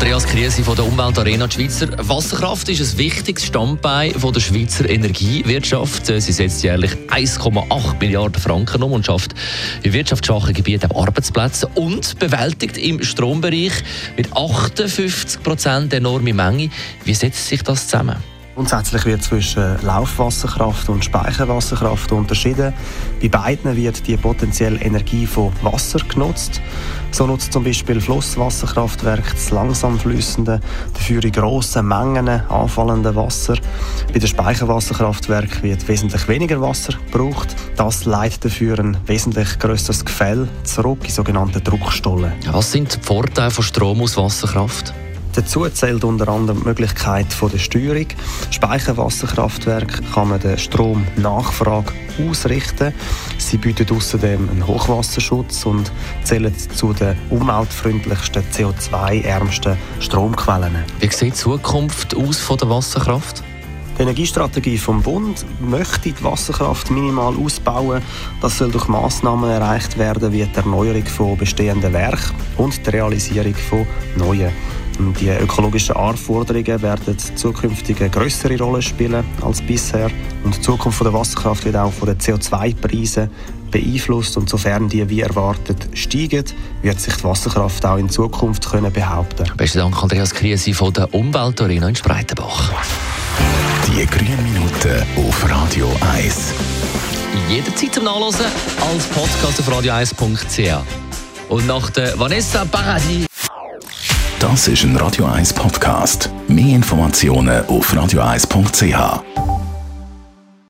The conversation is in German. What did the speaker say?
Andreas Kriesi von der Umweltarena. Die Schweizer Wasserkraft ist ein wichtiges Standbein der Schweizer Energiewirtschaft. Sie setzt jährlich 1,8 Milliarden Franken um und schafft in wirtschaftsschwachen Gebieten Arbeitsplätze und bewältigt im Strombereich mit 58 Prozent enorme Menge. Wie setzt sich das zusammen? Grundsätzlich wird zwischen Laufwasserkraft und Speicherwasserkraft unterschieden. Bei beiden wird die potenzielle Energie von Wasser genutzt. So nutzt zum Beispiel Flusswasserkraftwerk das langsam fließende, dafür in grossen Mengen anfallende Wasser. Bei den Speicherwasserkraftwerken wird wesentlich weniger Wasser gebraucht. Das leitet dafür ein wesentlich grösseres Gefäll zurück in sogenannte Druckstollen. Was sind die Vorteile von Strom aus Wasserkraft? Dazu zählt unter anderem die Möglichkeit der Steuerung. Speicherwasserkraftwerk kann man den Stromnachfrage ausrichten. Sie bieten außerdem einen Hochwasserschutz und zählen zu den umweltfreundlichsten, CO2-ärmsten Stromquellen. Wie sieht die Zukunft aus von der Wasserkraft? Die Energiestrategie vom Bund möchte die Wasserkraft minimal ausbauen. Das soll durch Massnahmen erreicht werden, wie die Erneuerung von bestehenden Werken und die Realisierung von neuen. Die ökologischen Anforderungen werden zukünftig eine größere Rolle spielen als bisher. Und die Zukunft der Wasserkraft wird auch von den CO2-Preisen beeinflusst. Und sofern die wie erwartet steigen, wird sich die Wasserkraft auch in Zukunft können behaupten. Besten Dank, Andreas Kriesi von der Umweltarena in Spreitenbach. Die grünen Minuten auf Radio 1. Jederzeit zum Nachlesen als Podcast auf radio1.ch. Und nach der Vanessa Paradis Das ist ein Radio 1 Podcast. Mehr Informationen auf radio1.ch.